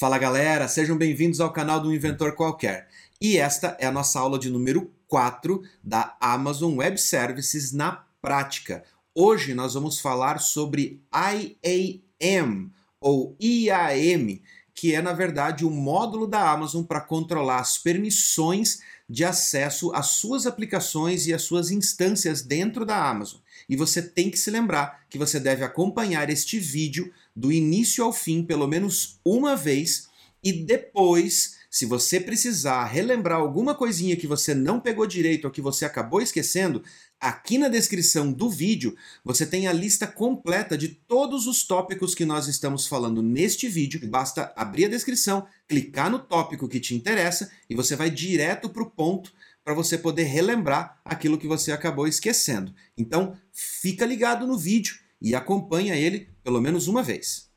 Fala galera, sejam bem-vindos ao canal do Inventor Qualquer. E esta é a nossa aula de número 4 da Amazon Web Services na prática. Hoje nós vamos falar sobre IAM ou IAM, que é na verdade o módulo da Amazon para controlar as permissões de acesso às suas aplicações e às suas instâncias dentro da Amazon. E você tem que se lembrar que você deve acompanhar este vídeo do início ao fim pelo menos uma vez e depois, se você precisar relembrar alguma coisinha que você não pegou direito ou que você acabou esquecendo, aqui na descrição do vídeo você tem a lista completa de todos os tópicos que nós estamos falando neste vídeo. Basta abrir a descrição, clicar no tópico que te interessa e você vai direto para o ponto para você poder relembrar aquilo que você acabou esquecendo. Então, fica ligado no vídeo e acompanha ele pelo menos uma vez.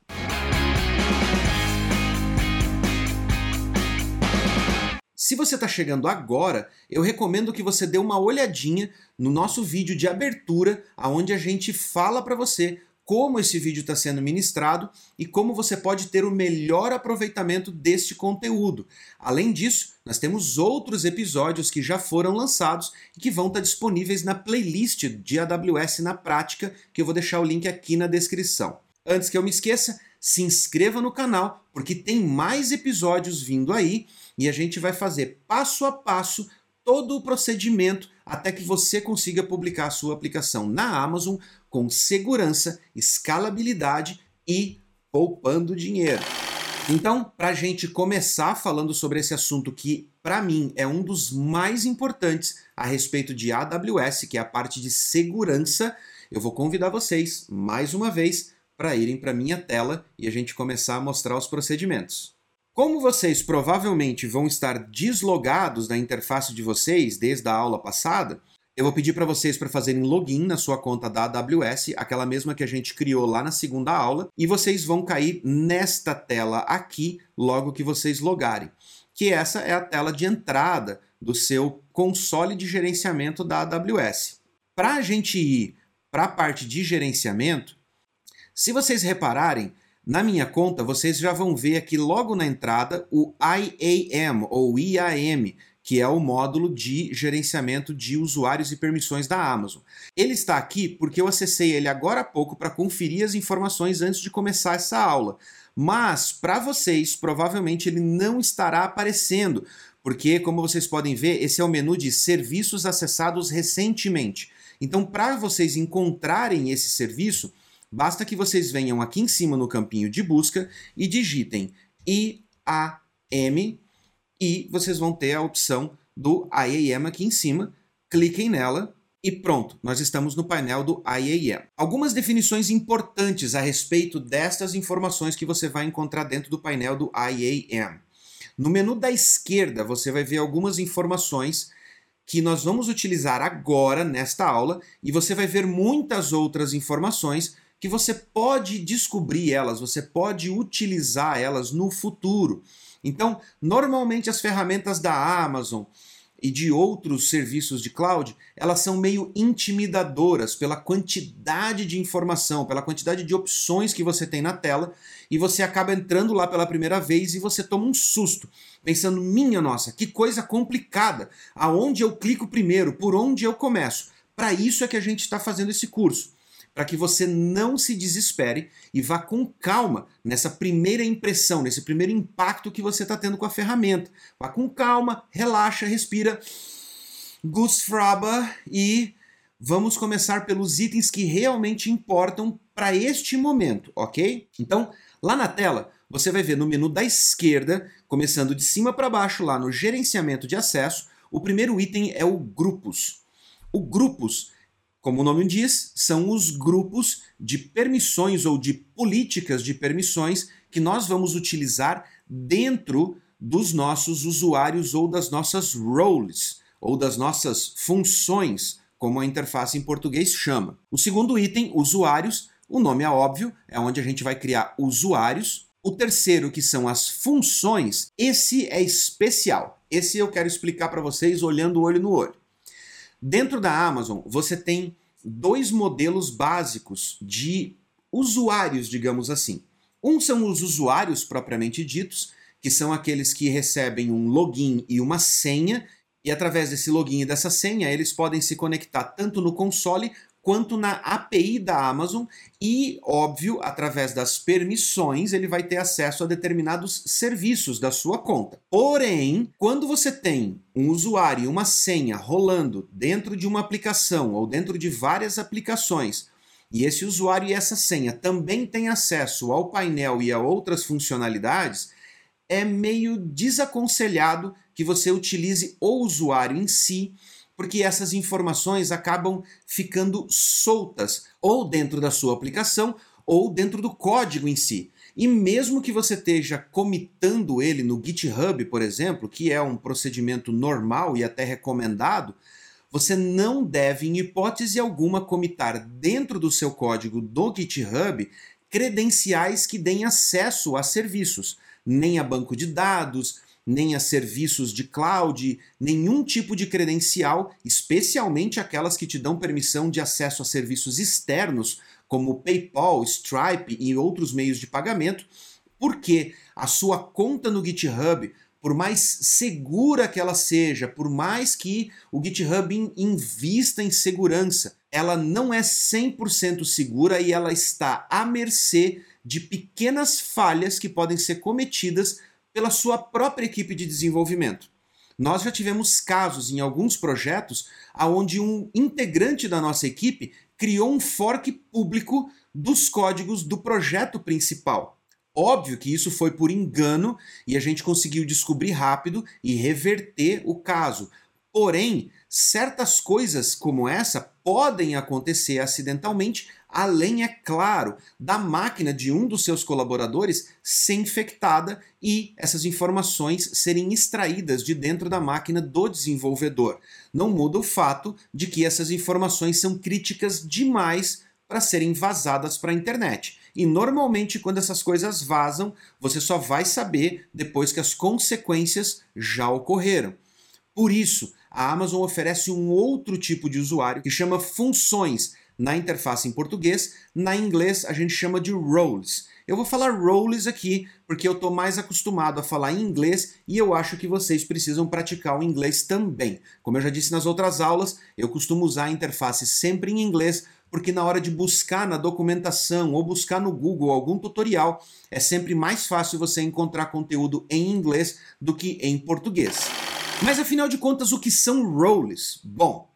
Se você está chegando agora, eu recomendo que você dê uma olhadinha no nosso vídeo de abertura, onde a gente fala para você como esse vídeo está sendo ministrado e como você pode ter o melhor aproveitamento deste conteúdo. Além disso, nós temos outros episódios que já foram lançados e que vão estar disponíveis na playlist de AWS na prática, que eu vou deixar o link aqui na descrição. Antes que eu me esqueça, se inscreva no canal, porque tem mais episódios vindo aí e a gente vai fazer passo a passo todo o procedimento até que você consiga publicar a sua aplicação na Amazon com segurança, escalabilidade e poupando dinheiro. Então, para a gente começar falando sobre esse assunto que, para mim, é um dos mais importantes a respeito de AWS, que é a parte de segurança, eu vou convidar vocês, mais uma vez, para irem para minha tela e a gente começar a mostrar os procedimentos. Como vocês provavelmente vão estar deslogados da interface de vocês desde a aula passada, eu vou pedir para vocês para fazerem login na sua conta da AWS, aquela mesma que a gente criou lá na segunda aula, e vocês vão cair nesta tela aqui logo que vocês logarem, que essa é a tela de entrada do seu console de gerenciamento da AWS. Para a gente ir para a parte de gerenciamento, se vocês repararem, na minha conta, vocês já vão ver aqui logo na entrada o IAM ou IAM, que é o módulo de gerenciamento de usuários e permissões da Amazon. Ele está aqui porque eu acessei ele agora há pouco para conferir as informações antes de começar essa aula. Mas para vocês, provavelmente ele não estará aparecendo, porque como vocês podem ver, esse é o menu de serviços acessados recentemente. Então, para vocês encontrarem esse serviço, Basta que vocês venham aqui em cima no campinho de busca e digitem IAM e vocês vão ter a opção do IAM aqui em cima. Cliquem nela e pronto, nós estamos no painel do IAM. Algumas definições importantes a respeito destas informações que você vai encontrar dentro do painel do IAM. No menu da esquerda, você vai ver algumas informações que nós vamos utilizar agora nesta aula e você vai ver muitas outras informações que você pode descobrir elas, você pode utilizar elas no futuro. Então, normalmente as ferramentas da Amazon e de outros serviços de cloud, elas são meio intimidadoras pela quantidade de informação, pela quantidade de opções que você tem na tela, e você acaba entrando lá pela primeira vez e você toma um susto, pensando: minha nossa, que coisa complicada! Aonde eu clico primeiro? Por onde eu começo? Para isso é que a gente está fazendo esse curso para que você não se desespere e vá com calma nessa primeira impressão, nesse primeiro impacto que você está tendo com a ferramenta. Vá com calma, relaxa, respira, Gustfraba e vamos começar pelos itens que realmente importam para este momento, ok? Então, lá na tela, você vai ver no menu da esquerda, começando de cima para baixo, lá no gerenciamento de acesso, o primeiro item é o grupos. O grupos como o nome diz, são os grupos de permissões ou de políticas de permissões que nós vamos utilizar dentro dos nossos usuários ou das nossas roles, ou das nossas funções, como a interface em português chama. O segundo item, usuários, o nome é óbvio, é onde a gente vai criar usuários. O terceiro, que são as funções, esse é especial. Esse eu quero explicar para vocês olhando o olho no olho. Dentro da Amazon, você tem dois modelos básicos de usuários, digamos assim. Um são os usuários propriamente ditos, que são aqueles que recebem um login e uma senha, e através desse login e dessa senha eles podem se conectar tanto no console quanto na API da Amazon e, óbvio, através das permissões, ele vai ter acesso a determinados serviços da sua conta. Porém, quando você tem um usuário e uma senha rolando dentro de uma aplicação ou dentro de várias aplicações, e esse usuário e essa senha também têm acesso ao painel e a outras funcionalidades, é meio desaconselhado que você utilize o usuário em si porque essas informações acabam ficando soltas, ou dentro da sua aplicação, ou dentro do código em si. E mesmo que você esteja comitando ele no GitHub, por exemplo, que é um procedimento normal e até recomendado, você não deve, em hipótese alguma, comitar dentro do seu código do GitHub credenciais que deem acesso a serviços, nem a banco de dados, nem a serviços de cloud, nenhum tipo de credencial, especialmente aquelas que te dão permissão de acesso a serviços externos, como PayPal, Stripe e outros meios de pagamento, porque a sua conta no GitHub, por mais segura que ela seja, por mais que o GitHub invista em segurança, ela não é 100% segura e ela está à mercê de pequenas falhas que podem ser cometidas pela sua própria equipe de desenvolvimento. Nós já tivemos casos em alguns projetos onde um integrante da nossa equipe criou um fork público dos códigos do projeto principal. Óbvio que isso foi por engano e a gente conseguiu descobrir rápido e reverter o caso. Porém, certas coisas como essa podem acontecer acidentalmente além, é claro, da máquina de um dos seus colaboradores ser infectada e essas informações serem extraídas de dentro da máquina do desenvolvedor. Não muda o fato de que essas informações são críticas demais para serem vazadas para a internet. E normalmente, quando essas coisas vazam, você só vai saber depois que as consequências já ocorreram. Por isso, a Amazon oferece um outro tipo de usuário que chama funções na interface em português, na inglês a gente chama de roles. Eu vou falar roles aqui porque eu estou mais acostumado a falar em inglês e eu acho que vocês precisam praticar o inglês também. Como eu já disse nas outras aulas, eu costumo usar a interface sempre em inglês porque na hora de buscar na documentação ou buscar no Google algum tutorial, é sempre mais fácil você encontrar conteúdo em inglês do que em português. Mas afinal de contas, o que são roles? Bom,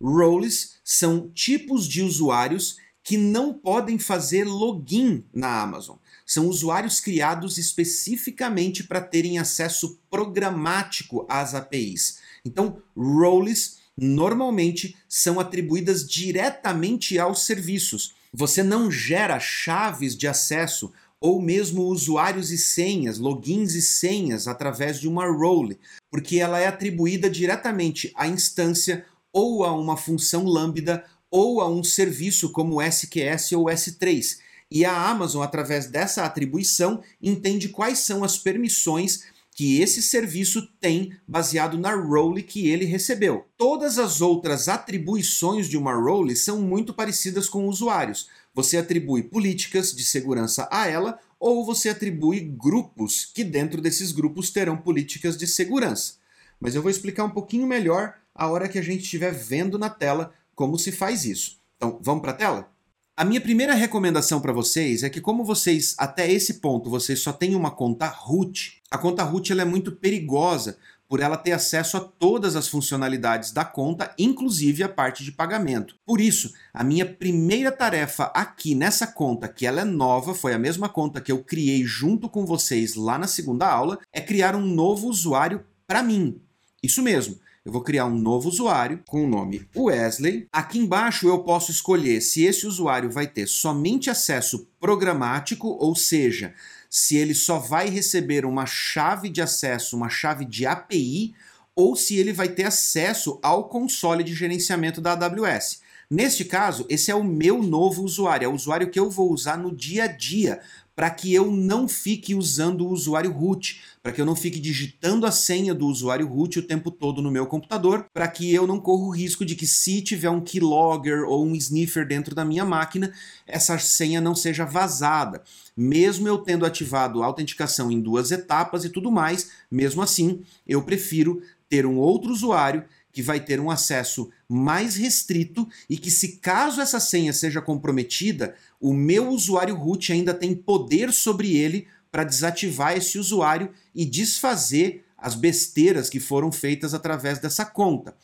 Roles são tipos de usuários que não podem fazer login na Amazon. São usuários criados especificamente para terem acesso programático às APIs. Então, roles normalmente são atribuídas diretamente aos serviços. Você não gera chaves de acesso ou mesmo usuários e senhas, logins e senhas através de uma role, porque ela é atribuída diretamente à instância ou a uma função lambda ou a um serviço como SQS ou S3. E a Amazon, através dessa atribuição, entende quais são as permissões que esse serviço tem baseado na role que ele recebeu. Todas as outras atribuições de uma role são muito parecidas com usuários. Você atribui políticas de segurança a ela ou você atribui grupos que dentro desses grupos terão políticas de segurança. Mas eu vou explicar um pouquinho melhor a hora que a gente estiver vendo na tela como se faz isso. Então, vamos para a tela? A minha primeira recomendação para vocês é que como vocês até esse ponto vocês só têm uma conta root, a conta root ela é muito perigosa por ela ter acesso a todas as funcionalidades da conta, inclusive a parte de pagamento. Por isso, a minha primeira tarefa aqui nessa conta, que ela é nova, foi a mesma conta que eu criei junto com vocês lá na segunda aula, é criar um novo usuário para mim. Isso mesmo eu vou criar um novo usuário com o nome Wesley. Aqui embaixo eu posso escolher se esse usuário vai ter somente acesso programático, ou seja, se ele só vai receber uma chave de acesso, uma chave de API, ou se ele vai ter acesso ao console de gerenciamento da AWS. Neste caso, esse é o meu novo usuário, é o usuário que eu vou usar no dia a dia para que eu não fique usando o usuário root, para que eu não fique digitando a senha do usuário root o tempo todo no meu computador, para que eu não corra o risco de que se tiver um keylogger ou um sniffer dentro da minha máquina, essa senha não seja vazada. Mesmo eu tendo ativado a autenticação em duas etapas e tudo mais, mesmo assim, eu prefiro ter um outro usuário que vai ter um acesso mais restrito e que, se caso essa senha seja comprometida, o meu usuário root ainda tem poder sobre ele para desativar esse usuário e desfazer as besteiras que foram feitas através dessa conta.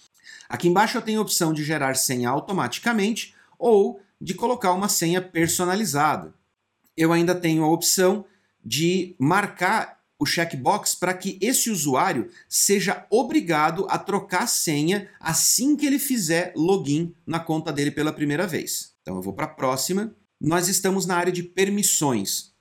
Aqui embaixo eu tenho a opção de gerar senha automaticamente ou de colocar uma senha personalizada. Eu ainda tenho a opção de marcar o checkbox para que esse usuário seja obrigado a trocar a senha assim que ele fizer login na conta dele pela primeira vez. Então eu vou para a próxima. Nós estamos na área de permissões.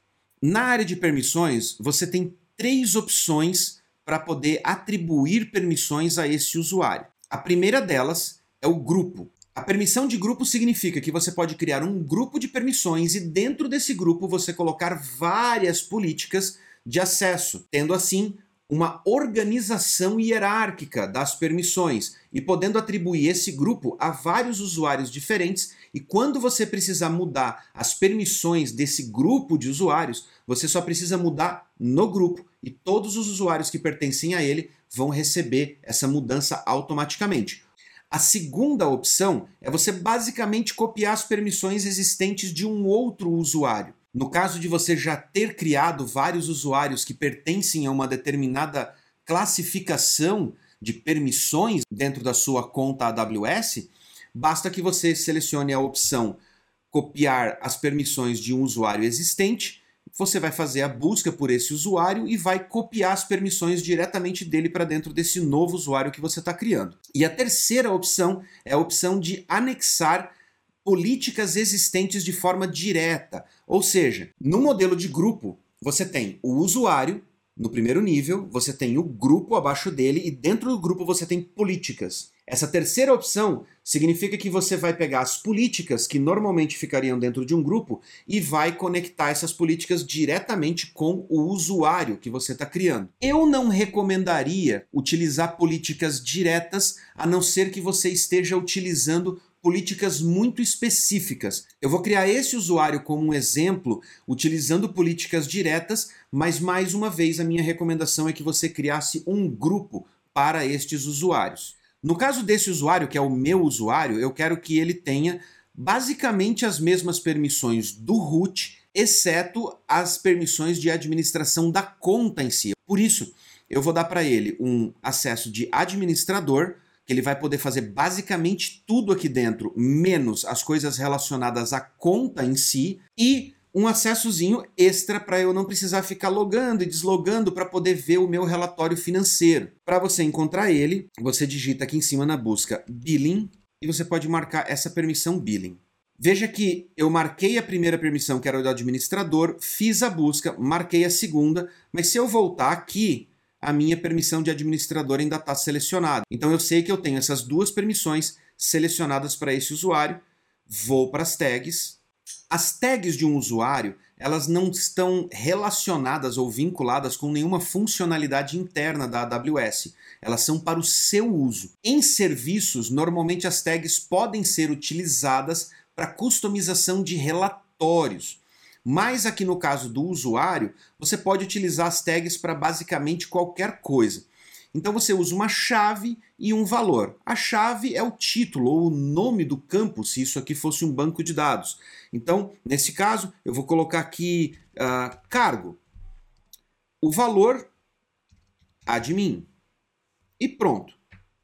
Na área de permissões, você tem três opções para poder atribuir permissões a esse usuário. A primeira delas é o grupo. A permissão de grupo significa que você pode criar um grupo de permissões e dentro desse grupo você colocar várias políticas de acesso, tendo assim uma organização hierárquica das permissões e podendo atribuir esse grupo a vários usuários diferentes. E quando você precisar mudar as permissões desse grupo de usuários, você só precisa mudar no grupo e todos os usuários que pertencem a ele vão receber essa mudança automaticamente. A segunda opção é você basicamente copiar as permissões existentes de um outro usuário. No caso de você já ter criado vários usuários que pertencem a uma determinada classificação de permissões dentro da sua conta AWS, basta que você selecione a opção copiar as permissões de um usuário existente, você vai fazer a busca por esse usuário e vai copiar as permissões diretamente dele para dentro desse novo usuário que você está criando. E a terceira opção é a opção de anexar políticas existentes de forma direta. Ou seja, no modelo de grupo, você tem o usuário no primeiro nível, você tem o grupo abaixo dele e dentro do grupo você tem políticas. Essa terceira opção significa que você vai pegar as políticas que normalmente ficariam dentro de um grupo e vai conectar essas políticas diretamente com o usuário que você está criando. Eu não recomendaria utilizar políticas diretas a não ser que você esteja utilizando políticas muito específicas. Eu vou criar esse usuário como um exemplo, utilizando políticas diretas, mas mais uma vez a minha recomendação é que você criasse um grupo para estes usuários. No caso desse usuário, que é o meu usuário, eu quero que ele tenha basicamente as mesmas permissões do root, exceto as permissões de administração da conta em si. Por isso, eu vou dar para ele um acesso de administrador ele vai poder fazer basicamente tudo aqui dentro, menos as coisas relacionadas à conta em si, e um acessozinho extra para eu não precisar ficar logando e deslogando para poder ver o meu relatório financeiro. Para você encontrar ele, você digita aqui em cima na busca billing e você pode marcar essa permissão billing. Veja que eu marquei a primeira permissão, que era o do administrador, fiz a busca, marquei a segunda, mas se eu voltar aqui, a minha permissão de administrador ainda está selecionada. Então eu sei que eu tenho essas duas permissões selecionadas para esse usuário, vou para as tags. As tags de um usuário, elas não estão relacionadas ou vinculadas com nenhuma funcionalidade interna da AWS. Elas são para o seu uso. Em serviços, normalmente as tags podem ser utilizadas para customização de relatórios. Mas aqui no caso do usuário, você pode utilizar as tags para basicamente qualquer coisa. Então você usa uma chave e um valor. A chave é o título ou o nome do campo, se isso aqui fosse um banco de dados. Então, nesse caso, eu vou colocar aqui uh, cargo. O valor, admin. E pronto.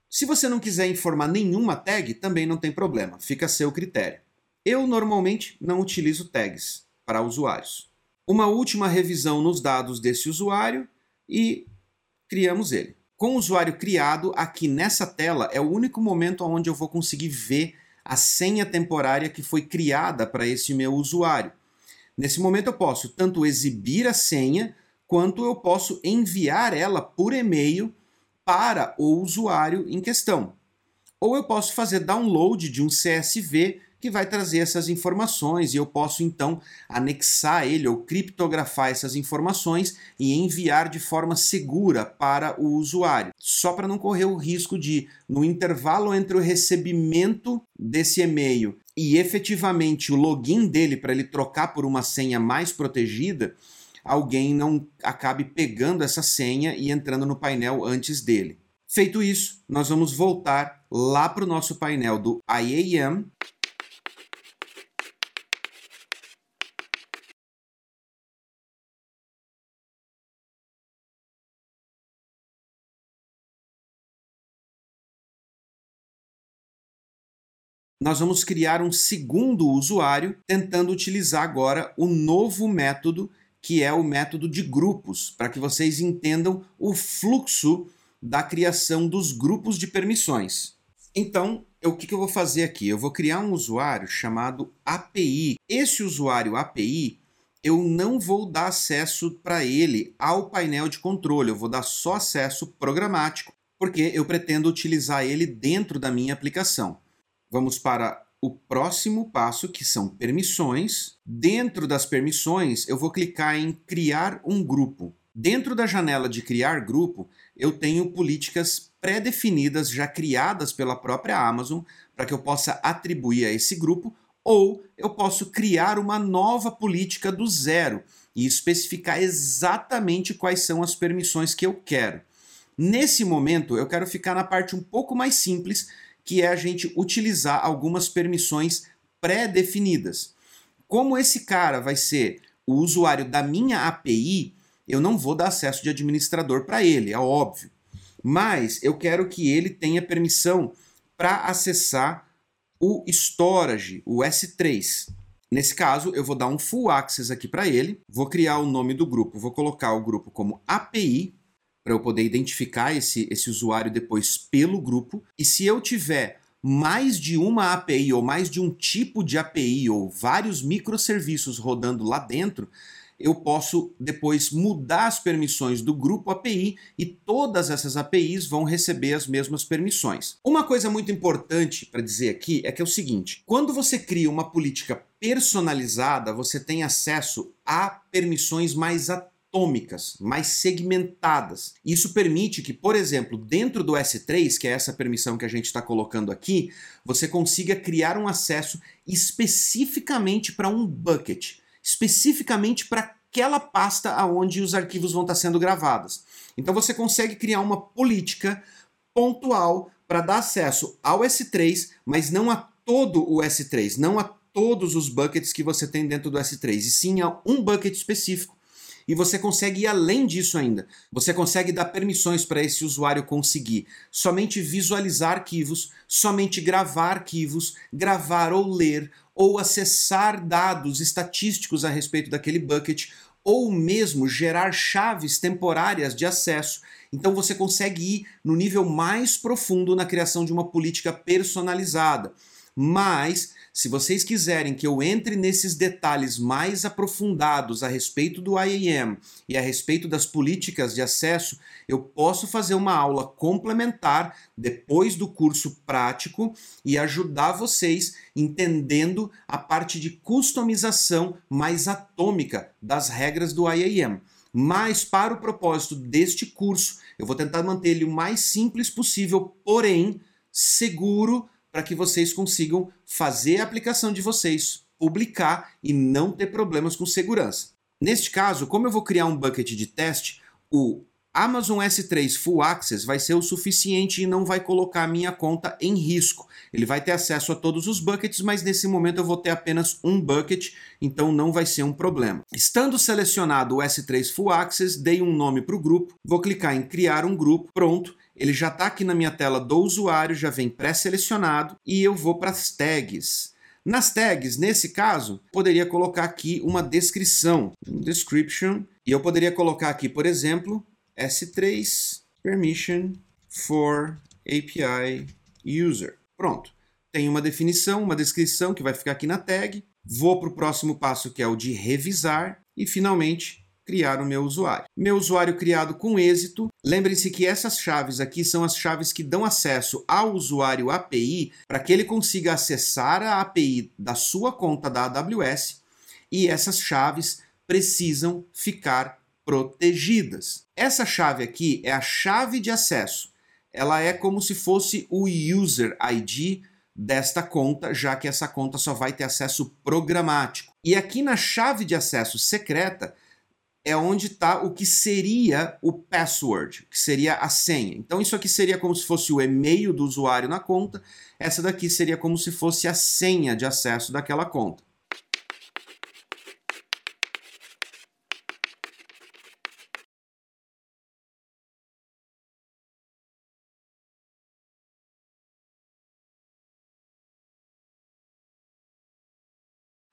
Se você não quiser informar nenhuma tag, também não tem problema, fica a seu critério. Eu normalmente não utilizo tags para usuários. Uma última revisão nos dados desse usuário e criamos ele. Com o usuário criado, aqui nessa tela é o único momento onde eu vou conseguir ver a senha temporária que foi criada para esse meu usuário. Nesse momento eu posso tanto exibir a senha, quanto eu posso enviar ela por e-mail para o usuário em questão. Ou eu posso fazer download de um CSV que vai trazer essas informações e eu posso então anexar ele ou criptografar essas informações e enviar de forma segura para o usuário, só para não correr o risco de, no intervalo entre o recebimento desse e-mail e efetivamente o login dele para ele trocar por uma senha mais protegida, alguém não acabe pegando essa senha e entrando no painel antes dele. Feito isso, nós vamos voltar lá para o nosso painel do IAM nós vamos criar um segundo usuário tentando utilizar agora o novo método que é o método de grupos, para que vocês entendam o fluxo da criação dos grupos de permissões. Então, o que, eu vou fazer aqui? Eu vou criar um usuário chamado API. Esse usuário API, eu não vou dar acesso para ele ao painel de controle, eu vou dar só acesso programático, porque eu pretendo utilizar ele dentro da minha aplicação. Vamos para o próximo passo, que são permissões. Dentro das permissões, eu vou clicar em criar um grupo. Dentro da janela de criar grupo, eu tenho políticas pré-definidas, já criadas pela própria Amazon, para que eu possa atribuir a esse grupo, ou eu posso criar uma nova política do zero e especificar exatamente quais são as permissões que eu quero. Nesse momento, eu quero ficar na parte um pouco mais simples, que é a gente utilizar algumas permissões pré-definidas. Como esse cara vai ser o usuário da minha API, eu não vou dar acesso de administrador para ele, é óbvio. Mas eu quero que ele tenha permissão para acessar o storage, o S3. Nesse caso, eu vou dar um full access aqui para ele, vou criar o nome do grupo, vou colocar o grupo como API para eu poder identificar esse, esse usuário depois pelo grupo. E se eu tiver mais de uma API ou mais de um tipo de API ou vários microserviços rodando lá dentro, eu posso depois mudar as permissões do grupo API e todas essas APIs vão receber as mesmas permissões. Uma coisa muito importante para dizer aqui é que é o seguinte: quando você cria uma política personalizada, você tem acesso a permissões mais atômicas, mais segmentadas. Isso permite que, por exemplo, dentro do S3, que é essa permissão que a gente está colocando aqui, você consiga criar um acesso especificamente para um bucket, especificamente para aquela pasta aonde os arquivos vão estar tá sendo gravados. Então você consegue criar uma política pontual para dar acesso ao S3, mas não a todo o S3, não a todos os buckets que você tem dentro do S3, e sim a um bucket específico e você consegue ir além disso ainda. Você consegue dar permissões para esse usuário conseguir somente visualizar arquivos, somente gravar arquivos, gravar ou ler, ou acessar dados estatísticos a respeito daquele bucket, ou mesmo gerar chaves temporárias de acesso. Então você consegue ir no nível mais profundo na criação de uma política personalizada. Mas se vocês quiserem que eu entre nesses detalhes mais aprofundados a respeito do IAM e a respeito das políticas de acesso, eu posso fazer uma aula complementar depois do curso prático e ajudar vocês entendendo a parte de customização mais atômica das regras do IAM. Mas, para o propósito deste curso, eu vou tentar manter ele o mais simples possível, porém seguro para que vocês consigam fazer a aplicação de vocês, publicar e não ter problemas com segurança. Neste caso, como eu vou criar um bucket de teste, o Amazon S3 Full Access vai ser o suficiente e não vai colocar a minha conta em risco. Ele vai ter acesso a todos os buckets, mas nesse momento eu vou ter apenas um bucket, então não vai ser um problema. Estando selecionado o S3 Full Access, dei um nome para o grupo, vou clicar em criar um grupo, pronto, ele já está aqui na minha tela do usuário, já vem pré-selecionado e eu vou para as tags. Nas tags, nesse caso, poderia colocar aqui uma descrição, um description, e eu poderia colocar aqui, por exemplo, S3 permission for API user. Pronto. Tem uma definição, uma descrição que vai ficar aqui na tag. Vou para o próximo passo que é o de revisar e finalmente criar o meu usuário. Meu usuário criado com êxito. Lembrem-se que essas chaves aqui são as chaves que dão acesso ao usuário API para que ele consiga acessar a API da sua conta da AWS e essas chaves precisam ficar protegidas. Essa chave aqui é a chave de acesso. Ela é como se fosse o user ID desta conta, já que essa conta só vai ter acesso programático. E aqui na chave de acesso secreta é onde está o que seria o password, que seria a senha. Então isso aqui seria como se fosse o e-mail do usuário na conta, essa daqui seria como se fosse a senha de acesso daquela conta.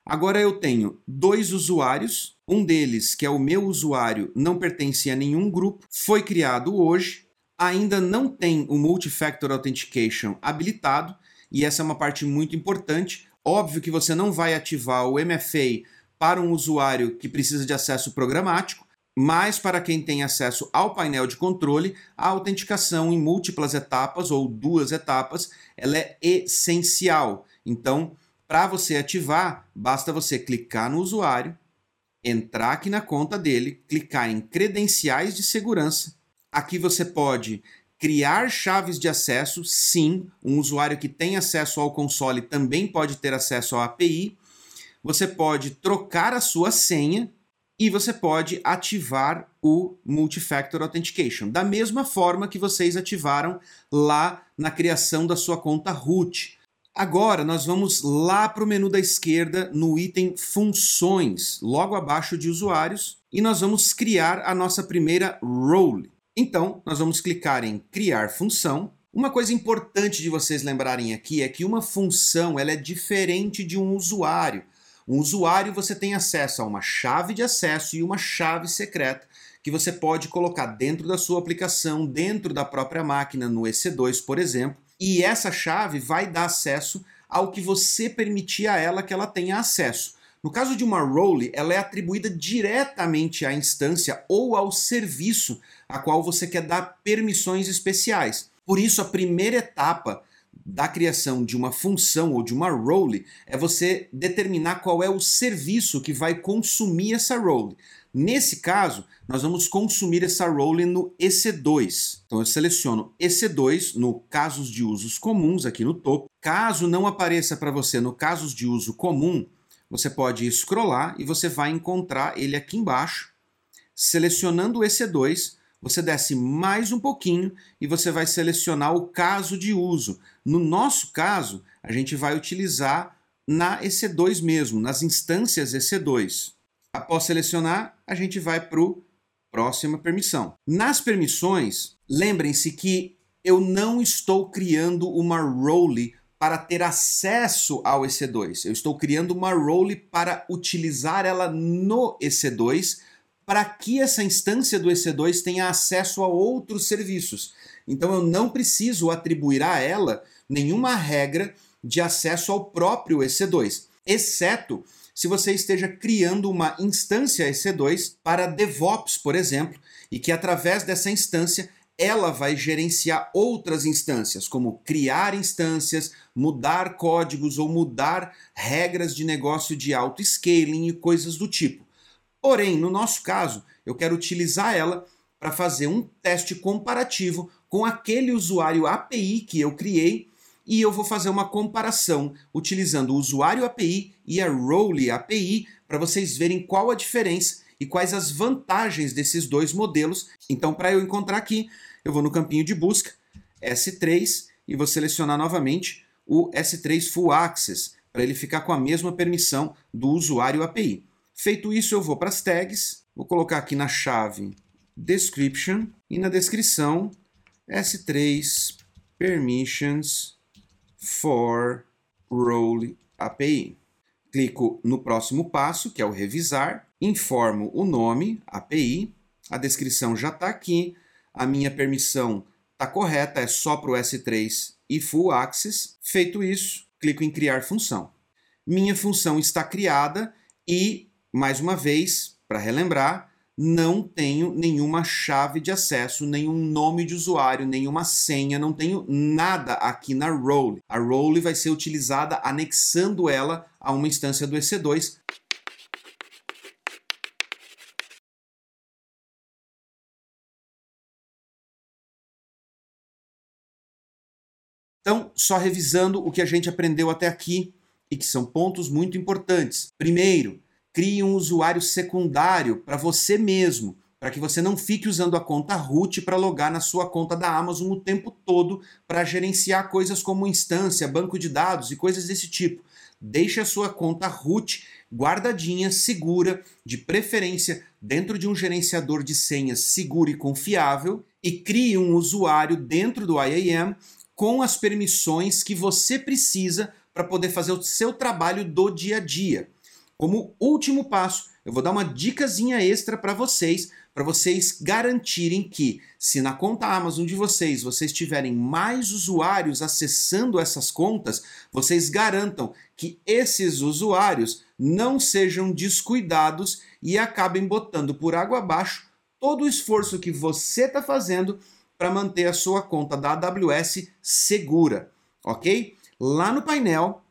Agora eu tenho dois usuários, um deles, que é o meu usuário, não pertence a nenhum grupo, foi criado hoje, ainda não tem o Multifactor Authentication habilitado, e essa é uma parte muito importante. Óbvio que você não vai ativar o MFA para um usuário que precisa de acesso programático, mas para quem tem acesso ao painel de controle, a autenticação em múltiplas etapas ou duas etapas, ela é essencial. Então, para você ativar, basta você clicar no usuário, entrar aqui na conta dele, clicar em credenciais de segurança. Aqui você pode criar chaves de acesso. Sim, um usuário que tem acesso ao console também pode ter acesso à API. Você pode trocar a sua senha e você pode ativar o Multifactor Authentication, da mesma forma que vocês ativaram lá na criação da sua conta root. Agora nós vamos lá para o menu da esquerda no item Funções, logo abaixo de Usuários, e nós vamos criar a nossa primeira role. Então, nós vamos clicar em Criar Função. Uma coisa importante de vocês lembrarem aqui é que uma função ela é diferente de um usuário. Um usuário você tem acesso a uma chave de acesso e uma chave secreta que você pode colocar dentro da sua aplicação, dentro da própria máquina, no EC2, por exemplo, e essa chave vai dar acesso ao que você permitir a ela que ela tenha acesso. No caso de uma role, ela é atribuída diretamente à instância ou ao serviço a qual você quer dar permissões especiais. Por isso, a primeira etapa da criação de uma função ou de uma role é você determinar qual é o serviço que vai consumir essa role. Nesse caso, nós vamos consumir essa role no EC2. Então eu seleciono EC2 no casos de usos comuns aqui no topo. Caso não apareça para você no casos de uso comum, você pode scrollar e você vai encontrar ele aqui embaixo. Selecionando o EC2, você desce mais um pouquinho e você vai selecionar o caso de uso. No nosso caso, a gente vai utilizar na EC2 mesmo, nas instâncias EC2. Após selecionar, a gente vai para o próxima permissão. Nas permissões, lembrem-se que eu não estou criando uma role para ter acesso ao EC2. Eu estou criando uma role para utilizar ela no EC2 para que essa instância do EC2 tenha acesso a outros serviços. Então eu não preciso atribuir a ela nenhuma regra de acesso ao próprio EC2, exceto se você esteja criando uma instância EC2 para DevOps, por exemplo, e que através dessa instância ela vai gerenciar outras instâncias, como criar instâncias, mudar códigos ou mudar regras de negócio de auto-scaling e coisas do tipo. Porém, no nosso caso, eu quero utilizar ela para fazer um teste comparativo com aquele usuário API que eu criei e eu vou fazer uma comparação utilizando o usuário API e a role API para vocês verem qual a diferença e quais as vantagens desses dois modelos. Então, para eu encontrar aqui, eu vou no campinho de busca S3 e vou selecionar novamente o S3 Full Access para ele ficar com a mesma permissão do usuário API. Feito isso, eu vou para as tags, vou colocar aqui na chave description e na descrição S3 permissions for role API. Clico no próximo passo, que é o revisar, informo o nome, API, a descrição já está aqui, a minha permissão está correta, é só para o S3 e Full Access. Feito isso, clico em criar função. Minha função está criada e, mais uma vez, para relembrar, não tenho nenhuma chave de acesso, nenhum nome de usuário, nenhuma senha, não tenho nada aqui na role. A role vai ser utilizada anexando ela a uma instância do EC2. Então, só revisando o que a gente aprendeu até aqui e que são pontos muito importantes. Primeiro, crie um usuário secundário para você mesmo, para que você não fique usando a conta root para logar na sua conta da Amazon o tempo todo para gerenciar coisas como instância, banco de dados e coisas desse tipo. Deixe a sua conta root guardadinha, segura, de preferência dentro de um gerenciador de senhas seguro e confiável, e crie um usuário dentro do IAM com as permissões que você precisa para poder fazer o seu trabalho do dia a dia. Como último passo, eu vou dar uma dicasinha extra para vocês, para vocês garantirem que, se na conta Amazon de vocês vocês tiverem mais usuários acessando essas contas, vocês garantam que esses usuários não sejam descuidados e acabem botando por água abaixo todo o esforço que você está fazendo para manter a sua conta da AWS segura, ok? Lá no painel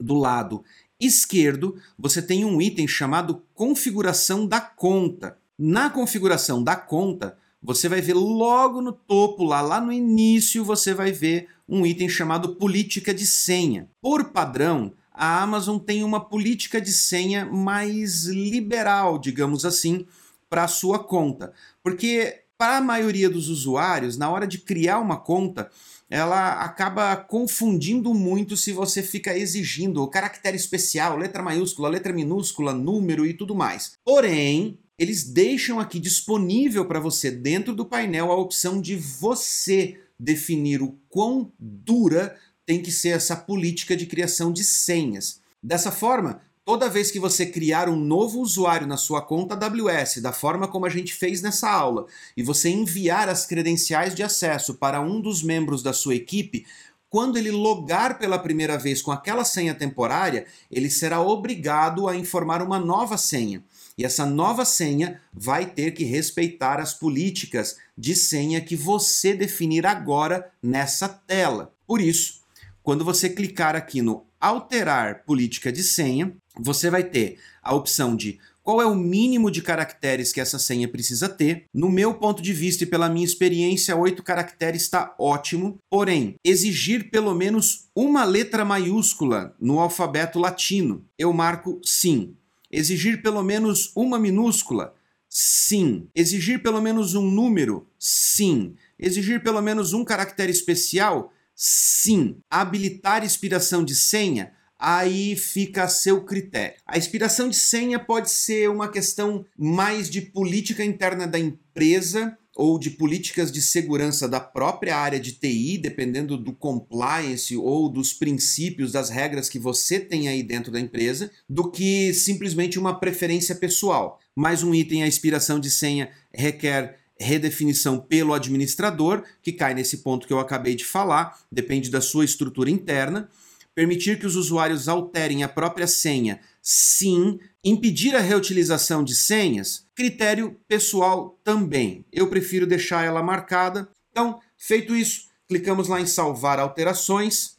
do lado esquerdo, você tem um item chamado configuração da conta. Na configuração da conta, você vai ver logo no topo, lá, lá no início, você vai ver um item chamado política de senha. Por padrão, a Amazon tem uma política de senha mais liberal, digamos assim, para a sua conta. Porque para a maioria dos usuários, na hora de criar uma conta, ela acaba confundindo muito se você fica exigindo caractere especial, letra maiúscula, letra minúscula, número e tudo mais. Porém, eles deixam aqui disponível para você dentro do painel a opção de você definir o quão dura tem que ser essa política de criação de senhas. Dessa forma, toda vez que você criar um novo usuário na sua conta AWS, da forma como a gente fez nessa aula, e você enviar as credenciais de acesso para um dos membros da sua equipe, quando ele logar pela primeira vez com aquela senha temporária, ele será obrigado a informar uma nova senha. E essa nova senha vai ter que respeitar as políticas de senha que você definir agora nessa tela. Por isso, quando você clicar aqui no alterar política de senha, você vai ter a opção de qual é o mínimo de caracteres que essa senha precisa ter. No meu ponto de vista e pela minha experiência, oito caracteres está ótimo. Porém, exigir pelo menos uma letra maiúscula no alfabeto latino, eu marco sim. Exigir pelo menos uma minúscula, sim. Exigir pelo menos um número, sim. Exigir pelo menos um caractere especial, sim. Habilitar expiração de senha, aí fica a seu critério. A expiração de senha pode ser uma questão mais de política interna da empresa ou de políticas de segurança da própria área de TI, dependendo do compliance ou dos princípios, das regras que você tem aí dentro da empresa, do que simplesmente uma preferência pessoal. Mais um item, a expiração de senha requer redefinição pelo administrador, que cai nesse ponto que eu acabei de falar, depende da sua estrutura interna. Permitir que os usuários alterem a própria senha, sim. Impedir a reutilização de senhas, critério pessoal também. Eu prefiro deixar ela marcada. Então, feito isso, clicamos lá em salvar alterações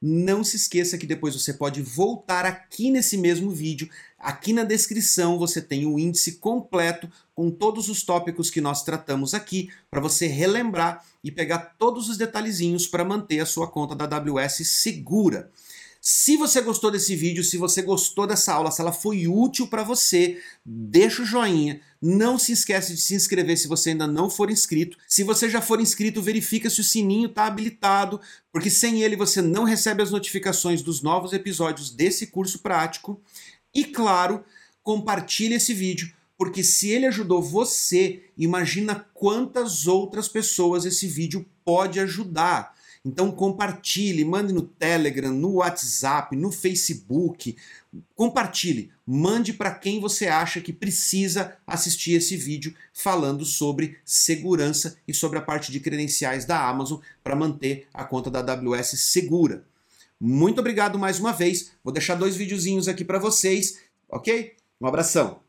Não se esqueça que depois você pode voltar aqui nesse mesmo vídeo. Aqui na descrição você tem o índice completo com todos os tópicos que nós tratamos aqui para você relembrar e pegar todos os detalhezinhos para manter a sua conta da AWS segura. Se você gostou desse vídeo, se você gostou dessa aula, se ela foi útil para você, deixa o joinha. Não se esquece de se inscrever se você ainda não for inscrito. Se você já for inscrito, verifica se o sininho está habilitado, porque sem ele você não recebe as notificações dos novos episódios desse curso prático. E claro, compartilhe esse vídeo, porque se ele ajudou você, imagina quantas outras pessoas esse vídeo pode ajudar. Então compartilhe, mande no Telegram, no WhatsApp, no Facebook. Compartilhe, mande para quem você acha que precisa assistir esse vídeo falando sobre segurança e sobre a parte de credenciais da Amazon para manter a conta da AWS segura. Muito obrigado mais uma vez. Vou deixar dois videozinhos aqui para vocês, ok? Um abração.